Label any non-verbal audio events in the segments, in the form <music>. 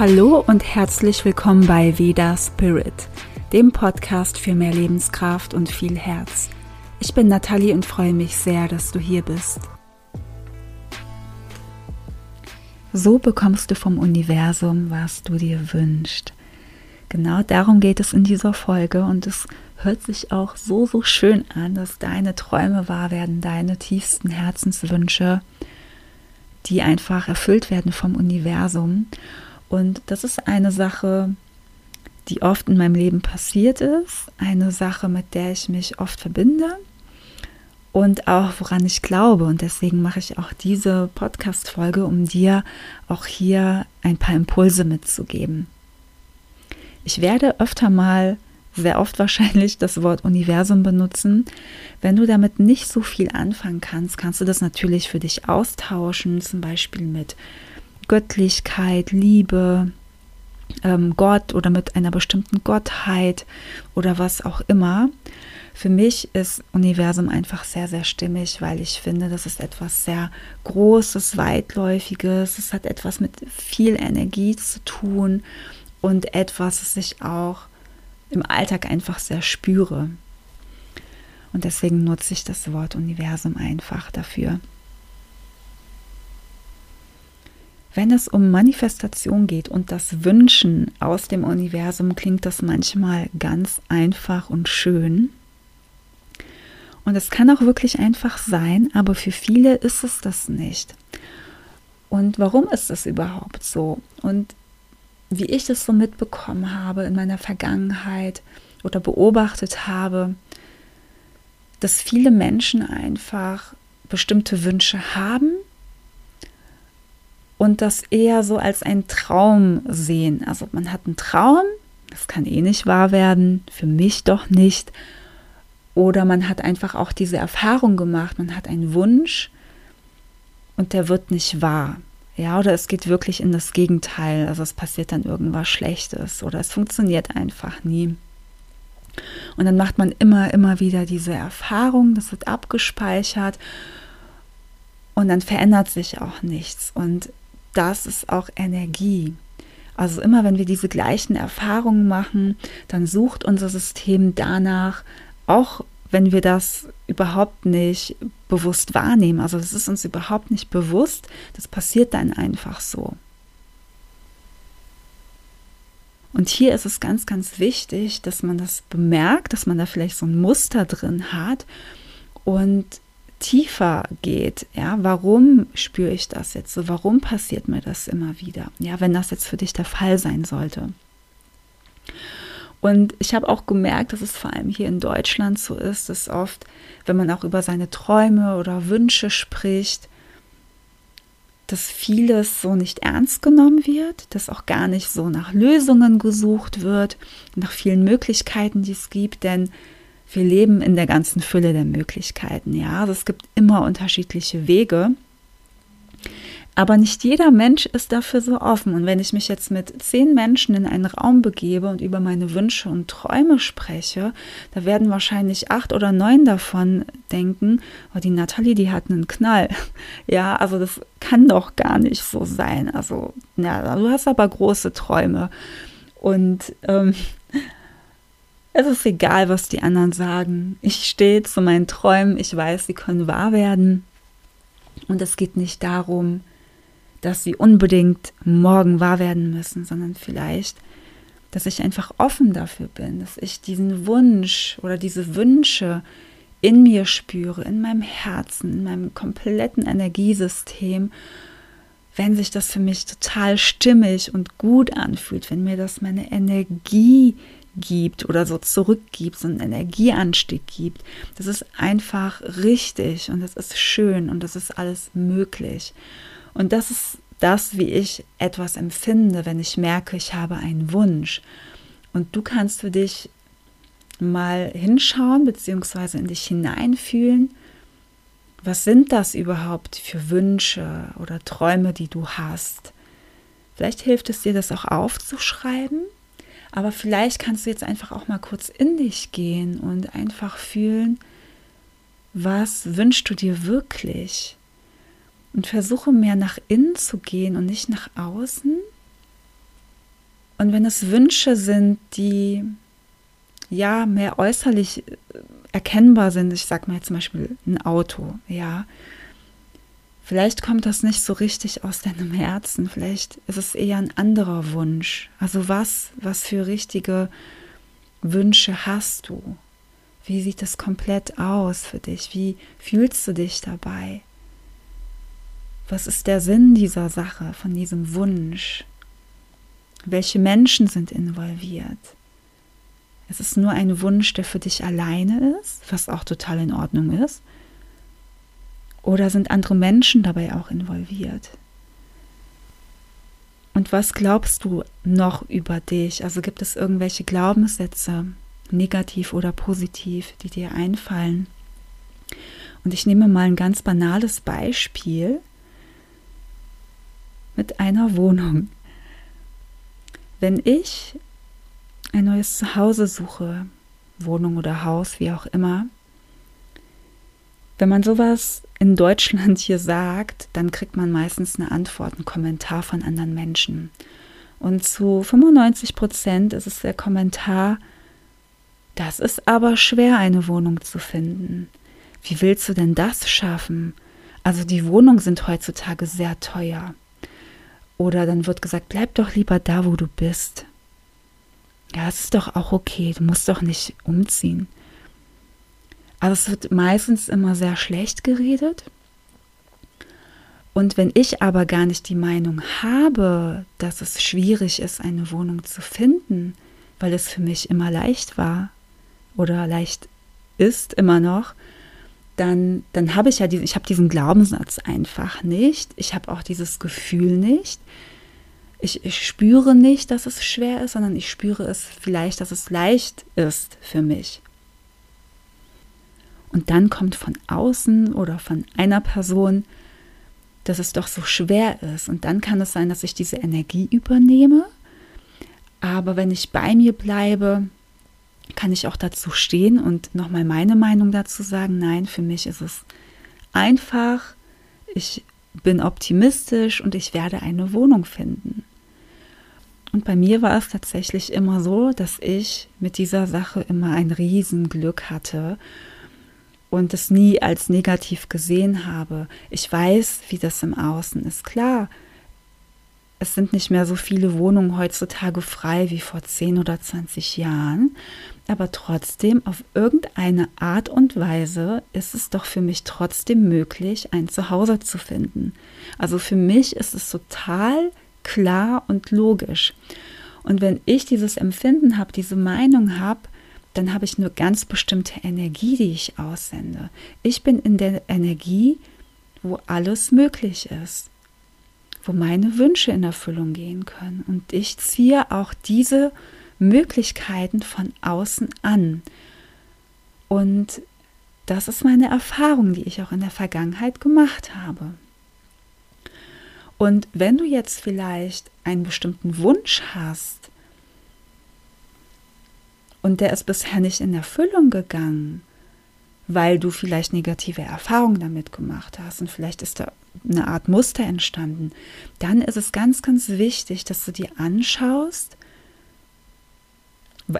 Hallo und herzlich willkommen bei Veda Spirit, dem Podcast für mehr Lebenskraft und viel Herz. Ich bin Nathalie und freue mich sehr, dass du hier bist. So bekommst du vom Universum, was du dir wünschst. Genau darum geht es in dieser Folge und es hört sich auch so, so schön an, dass deine Träume wahr werden, deine tiefsten Herzenswünsche, die einfach erfüllt werden vom Universum. Und das ist eine Sache, die oft in meinem Leben passiert ist, eine Sache, mit der ich mich oft verbinde und auch woran ich glaube. Und deswegen mache ich auch diese Podcast-Folge, um dir auch hier ein paar Impulse mitzugeben. Ich werde öfter mal, sehr oft wahrscheinlich, das Wort Universum benutzen. Wenn du damit nicht so viel anfangen kannst, kannst du das natürlich für dich austauschen, zum Beispiel mit Göttlichkeit, Liebe, ähm, Gott oder mit einer bestimmten Gottheit oder was auch immer. Für mich ist Universum einfach sehr, sehr stimmig, weil ich finde, das ist etwas sehr Großes, Weitläufiges. Es hat etwas mit viel Energie zu tun und etwas, das ich auch im Alltag einfach sehr spüre. Und deswegen nutze ich das Wort Universum einfach dafür. Wenn es um Manifestation geht und das Wünschen aus dem Universum, klingt das manchmal ganz einfach und schön. Und es kann auch wirklich einfach sein, aber für viele ist es das nicht. Und warum ist das überhaupt so? Und wie ich das so mitbekommen habe in meiner Vergangenheit oder beobachtet habe, dass viele Menschen einfach bestimmte Wünsche haben und das eher so als ein Traum sehen. Also man hat einen Traum, das kann eh nicht wahr werden, für mich doch nicht. Oder man hat einfach auch diese Erfahrung gemacht, man hat einen Wunsch und der wird nicht wahr. Ja, oder es geht wirklich in das Gegenteil. Also es passiert dann irgendwas Schlechtes oder es funktioniert einfach nie. Und dann macht man immer, immer wieder diese Erfahrung, das wird abgespeichert und dann verändert sich auch nichts. Und das ist auch Energie. Also immer wenn wir diese gleichen Erfahrungen machen, dann sucht unser System danach, auch wenn wir das überhaupt nicht bewusst wahrnehmen. Also das ist uns überhaupt nicht bewusst, das passiert dann einfach so. Und hier ist es ganz, ganz wichtig, dass man das bemerkt, dass man da vielleicht so ein Muster drin hat und tiefer geht, ja, warum spüre ich das jetzt so? Warum passiert mir das immer wieder? Ja, wenn das jetzt für dich der Fall sein sollte. Und ich habe auch gemerkt, dass es vor allem hier in Deutschland so ist, dass oft, wenn man auch über seine Träume oder Wünsche spricht, dass vieles so nicht ernst genommen wird, dass auch gar nicht so nach Lösungen gesucht wird, nach vielen Möglichkeiten, die es gibt, denn wir leben in der ganzen Fülle der Möglichkeiten. Ja, also es gibt immer unterschiedliche Wege. Aber nicht jeder Mensch ist dafür so offen. Und wenn ich mich jetzt mit zehn Menschen in einen Raum begebe und über meine Wünsche und Träume spreche, da werden wahrscheinlich acht oder neun davon denken, oh, die Nathalie, die hat einen Knall. <laughs> Ja, also das kann doch gar nicht so sein. Also, ja, du hast aber große Träume. Und ähm, es ist egal, was die anderen sagen. Ich stehe zu meinen Träumen. Ich weiß, sie können wahr werden. Und es geht nicht darum, dass sie unbedingt morgen wahr werden müssen, sondern vielleicht, dass ich einfach offen dafür bin, dass ich diesen Wunsch oder diese Wünsche in mir spüre, in meinem Herzen, in meinem kompletten Energiesystem, wenn sich das für mich total stimmig und gut anfühlt, wenn mir das meine Energie gibt oder so zurückgibt, so einen Energieanstieg gibt. Das ist einfach richtig und das ist schön und das ist alles möglich. Und das ist das, wie ich etwas empfinde, wenn ich merke, ich habe einen Wunsch. Und du kannst für dich mal hinschauen, beziehungsweise in dich hineinfühlen. Was sind das überhaupt für Wünsche oder Träume, die du hast? Vielleicht hilft es dir, das auch aufzuschreiben aber vielleicht kannst du jetzt einfach auch mal kurz in dich gehen und einfach fühlen, was wünschst du dir wirklich? Und versuche mehr nach innen zu gehen und nicht nach außen. Und wenn es Wünsche sind, die ja mehr äußerlich äh, erkennbar sind, ich sag mal zum Beispiel ein Auto, ja, vielleicht kommt das nicht so richtig aus deinem Herzen, vielleicht ist es eher ein anderer Wunsch. Also was, was für richtige Wünsche hast du? Wie sieht das komplett aus für dich? Wie fühlst du dich dabei? Was ist der Sinn dieser Sache, von diesem Wunsch? Welche Menschen sind involviert? Es ist nur ein Wunsch, der für dich alleine ist, was auch total in Ordnung ist. Oder sind andere Menschen dabei auch involviert? Und was glaubst du noch über dich? Also gibt es irgendwelche Glaubenssätze, negativ oder positiv, die dir einfallen? Und ich nehme mal ein ganz banales Beispiel mit einer Wohnung. Wenn ich ein neues Zuhause suche, Wohnung oder Haus, wie auch immer, wenn man sowas in Deutschland hier sagt, dann kriegt man meistens eine Antwort, einen Kommentar von anderen Menschen. Und zu 95 Prozent ist es der Kommentar, das ist aber schwer, eine Wohnung zu finden. Wie willst du denn das schaffen? Also die Wohnungen sind heutzutage sehr teuer. Oder dann wird gesagt, bleib doch lieber da, wo du bist. Ja, es ist doch auch okay, du musst doch nicht umziehen. Aber es wird meistens immer sehr schlecht geredet. Und wenn ich aber gar nicht die Meinung habe, dass es schwierig ist, eine Wohnung zu finden, weil es für mich immer leicht war oder leicht ist immer noch, dann, dann habe ich ja diesen, ich habe diesen Glaubenssatz einfach nicht. Ich habe auch dieses Gefühl nicht. Ich, ich spüre nicht, dass es schwer ist, sondern ich spüre es vielleicht, dass es leicht ist für mich. Und dann kommt von außen oder von einer Person, dass es doch so schwer ist. Und dann kann es sein, dass ich diese Energie übernehme. Aber wenn ich bei mir bleibe, kann ich auch dazu stehen und nochmal meine Meinung dazu sagen. Nein, für mich ist es einfach. Ich bin optimistisch und ich werde eine Wohnung finden. Und bei mir war es tatsächlich immer so, dass ich mit dieser Sache immer ein Riesenglück hatte und es nie als negativ gesehen habe. Ich weiß, wie das im Außen ist. Klar, es sind nicht mehr so viele Wohnungen heutzutage frei wie vor 10 oder 20 Jahren, aber trotzdem auf irgendeine Art und Weise ist es doch für mich trotzdem möglich, ein Zuhause zu finden. Also für mich ist es total klar und logisch. Und wenn ich dieses Empfinden habe, diese Meinung habe, dann habe ich eine ganz bestimmte Energie, die ich aussende. Ich bin in der Energie, wo alles möglich ist, wo meine Wünsche in Erfüllung gehen können. Und ich ziehe auch diese Möglichkeiten von außen an. Und das ist meine Erfahrung, die ich auch in der Vergangenheit gemacht habe. Und wenn du jetzt vielleicht einen bestimmten Wunsch hast und der ist bisher nicht in Erfüllung gegangen, weil du vielleicht negative Erfahrungen damit gemacht hast und vielleicht ist da eine Art Muster entstanden, dann ist es ganz, ganz wichtig, dass du dir anschaust,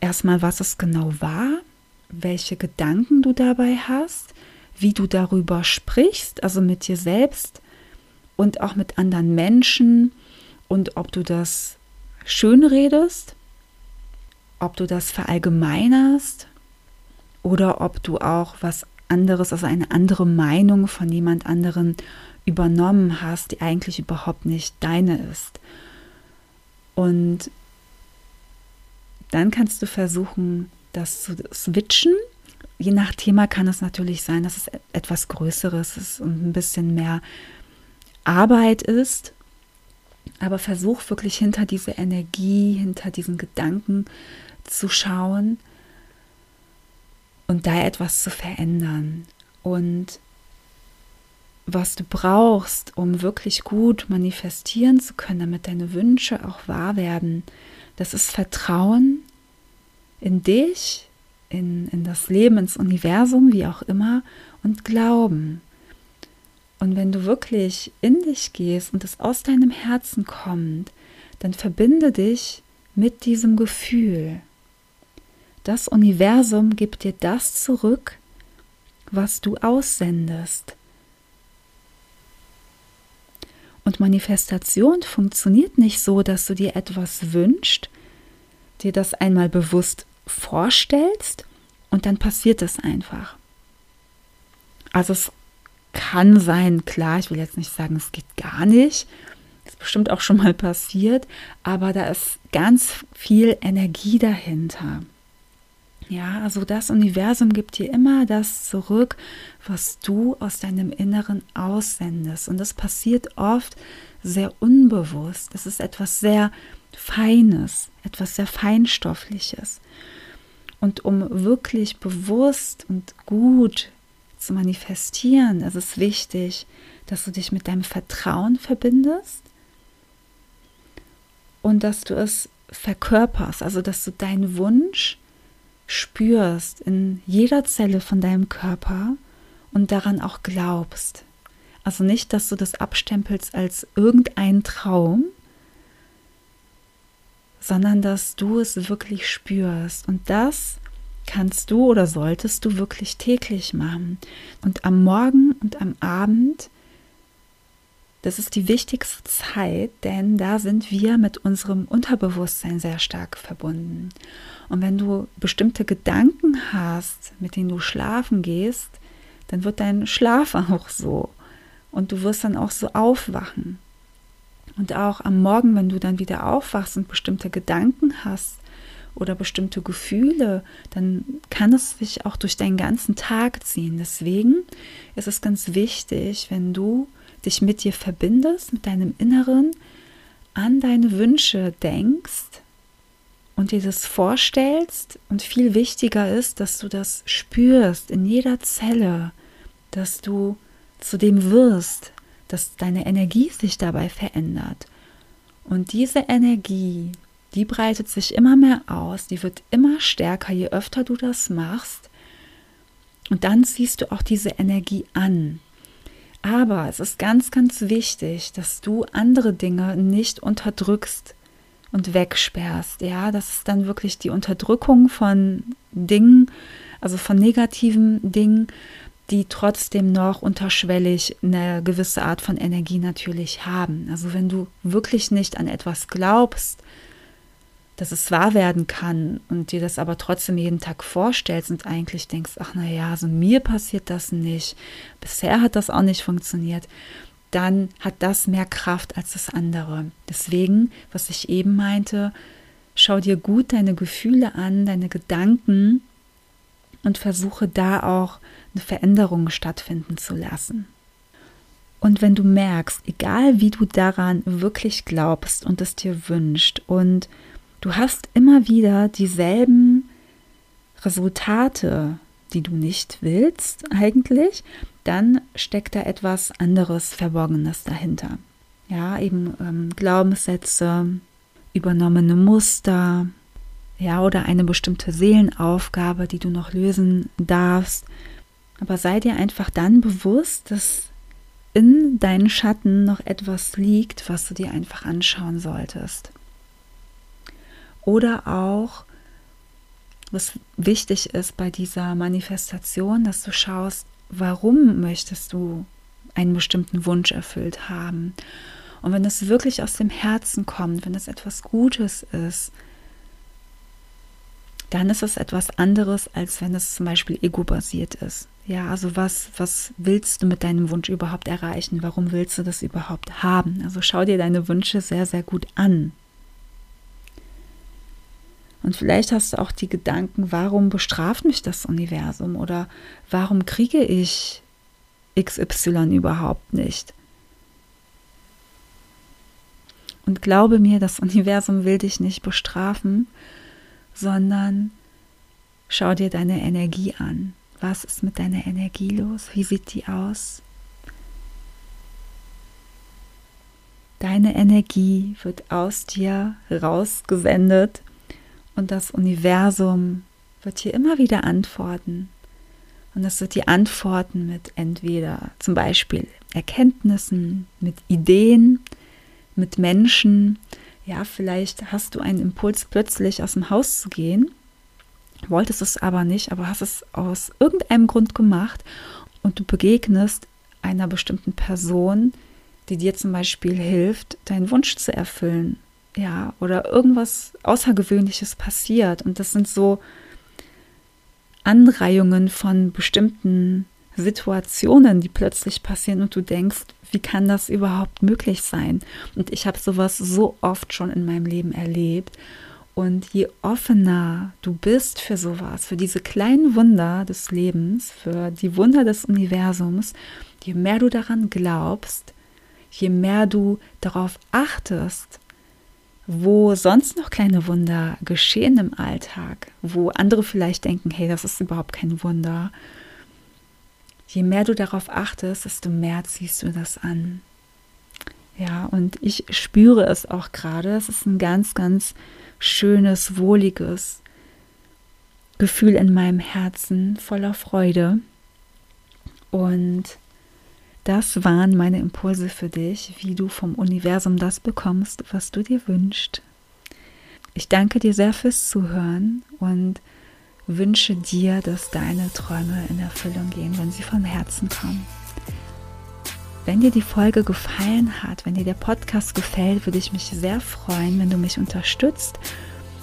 erstmal, was es genau war, welche Gedanken du dabei hast, wie du darüber sprichst, also mit dir selbst, und auch mit anderen Menschen und ob du das schön redest, ob du das verallgemeinerst oder ob du auch was anderes, also eine andere Meinung von jemand anderen übernommen hast, die eigentlich überhaupt nicht deine ist. Und dann kannst du versuchen, das zu switchen. Je nach Thema kann es natürlich sein, dass es etwas Größeres ist und ein bisschen mehr Arbeit ist. Aber versuch wirklich hinter diese Energie, hinter diesen Gedanken zu schauen und da etwas zu verändern. Und was du brauchst, um wirklich gut manifestieren zu können, damit deine Wünsche auch wahr werden, das ist Vertrauen in dich, in, in das Leben, ins Universum, wie auch immer, und Glauben. Und wenn du wirklich in dich gehst und es aus deinem Herzen kommt, dann verbinde dich mit diesem Gefühl. Das Universum gibt dir das zurück, was du aussendest. Und Manifestation funktioniert nicht so, dass du dir etwas wünschst, dir das einmal bewusst vorstellst und dann passiert es einfach. Also es kann sein, klar, ich will jetzt nicht sagen, es geht gar nicht. Das ist bestimmt auch schon mal passiert, aber da ist ganz viel Energie dahinter. Ja, also das Universum gibt dir immer das zurück, was du aus deinem Inneren aussendest. Und das passiert oft sehr unbewusst. Das ist etwas sehr Feines, etwas sehr Feinstoffliches. Und um wirklich bewusst und gut zu manifestieren, ist es wichtig, dass du dich mit deinem Vertrauen verbindest und dass du es verkörperst, also dass du deinen Wunsch spürst in jeder Zelle von deinem Körper und daran auch glaubst. Also nicht, dass du das abstempelst als irgendein Traum, sondern dass du es wirklich spürst. Und das kannst du oder solltest du wirklich täglich machen. Und am Morgen und am Abend, das ist die wichtigste Zeit, denn da sind wir mit unserem Unterbewusstsein sehr stark verbunden. Und wenn du bestimmte Gedanken hast, mit denen du schlafen gehst, dann wird dein Schlaf <laughs> auch so. Und du wirst dann auch so aufwachen. Und auch am Morgen, wenn du dann wieder aufwachst und bestimmte Gedanken hast oder bestimmte Gefühle, dann kann es sich auch durch deinen ganzen Tag ziehen. Deswegen ist es ganz wichtig, wenn du dich mit dir verbindest, mit deinem Inneren, an deine Wünsche denkst und dir das vorstellst. Und viel wichtiger ist, dass du das spürst in jeder Zelle, dass du zu dem wirst, dass deine Energie sich dabei verändert. Und diese Energie, die breitet sich immer mehr aus, die wird immer stärker, je öfter du das machst. Und dann ziehst du auch diese Energie an. Aber es ist ganz, ganz wichtig, dass du andere Dinge nicht unterdrückst und wegsperrst. Ja, das ist dann wirklich die Unterdrückung von Dingen, also von negativen Dingen, die trotzdem noch unterschwellig eine gewisse Art von Energie natürlich haben. Also wenn du wirklich nicht an etwas glaubst, dass es wahr werden kann und dir das aber trotzdem jeden Tag vorstellst und eigentlich denkst, ach naja, so mir passiert das nicht, bisher hat das auch nicht funktioniert, dann hat das mehr Kraft als das andere. Deswegen, was ich eben meinte, schau dir gut deine Gefühle an, deine Gedanken und versuche da auch eine Veränderung stattfinden zu lassen. Und wenn du merkst, egal wie du daran wirklich glaubst und es dir wünscht und du hast immer wieder dieselben Resultate, die du nicht willst eigentlich, dann steckt da etwas anderes Verborgenes dahinter. Ja, eben ähm, Glaubenssätze, übernommene Muster, ja, oder eine bestimmte Seelenaufgabe, die du noch lösen darfst. Aber sei dir einfach dann bewusst, dass in deinen Schatten noch etwas liegt, was du dir einfach anschauen solltest. Oder auch, was wichtig ist bei dieser Manifestation, dass du schaust, warum möchtest du einen bestimmten Wunsch erfüllt haben. Und wenn es wirklich aus dem Herzen kommt, wenn es etwas Gutes ist, dann ist es etwas anderes, als wenn es zum Beispiel ego-basiert ist. Ja, also was, was willst du mit deinem Wunsch überhaupt erreichen? Warum willst du das überhaupt haben? Also schau dir deine Wünsche sehr, sehr gut an. Und vielleicht hast du auch die Gedanken, warum bestraft mich das Universum oder warum kriege ich XY überhaupt nicht? Und glaube mir, das Universum will dich nicht bestrafen, sondern schau dir deine Energie an. Was ist mit deiner Energie los? Wie sieht die aus? Deine Energie wird aus dir rausgesendet und das Universum wird hier immer wieder antworten. Und es wird die antworten mit entweder zum Beispiel Erkenntnissen, mit Ideen, mit Menschen, Ja, vielleicht hast du einen Impuls, plötzlich aus dem Haus zu gehen, wolltest es aber nicht, aber hast es aus irgendeinem Grund gemacht und du begegnest einer bestimmten Person, die dir zum Beispiel hilft, deinen Wunsch zu erfüllen. Ja, oder irgendwas Außergewöhnliches passiert. Und das sind so Anreihungen von bestimmten Situationen, die plötzlich passieren und du denkst, wie kann das überhaupt möglich sein? Und ich habe sowas so oft schon in meinem Leben erlebt. Und je offener du bist für sowas, für diese kleinen Wunder des Lebens, für die Wunder des Universums, je mehr du daran glaubst, je mehr du darauf achtest, wo sonst noch kleine Wunder geschehen im Alltag, wo andere vielleicht denken, hey, das ist überhaupt kein Wunder, je mehr du darauf achtest, desto mehr ziehst du das an. Ja, und ich spüre es auch gerade. Es ist ein ganz, ganz schönes, wohliges Gefühl in meinem Herzen voller Freude. Und das waren meine Impulse für dich, wie du vom Universum das bekommst, was du dir wünschst. Ich danke dir sehr fürs Zuhören und wünsche dir, dass deine Träume in Erfüllung gehen, wenn sie vom Herzen kommen. Wenn dir die Folge gefallen hat, wenn dir der Podcast gefällt, würde ich mich sehr freuen, wenn du mich unterstützt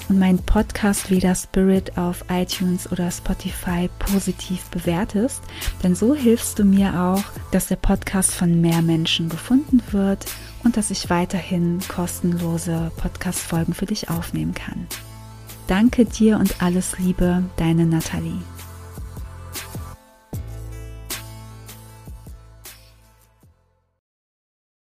und meinen Podcast Veda Spirit auf iTunes oder Spotify positiv bewertest. Denn so hilfst du mir auch, dass der Podcast von mehr Menschen gefunden wird und dass ich weiterhin kostenlose Podcast-Folgen für dich aufnehmen kann. Danke dir und alles Liebe, deine Nathalie.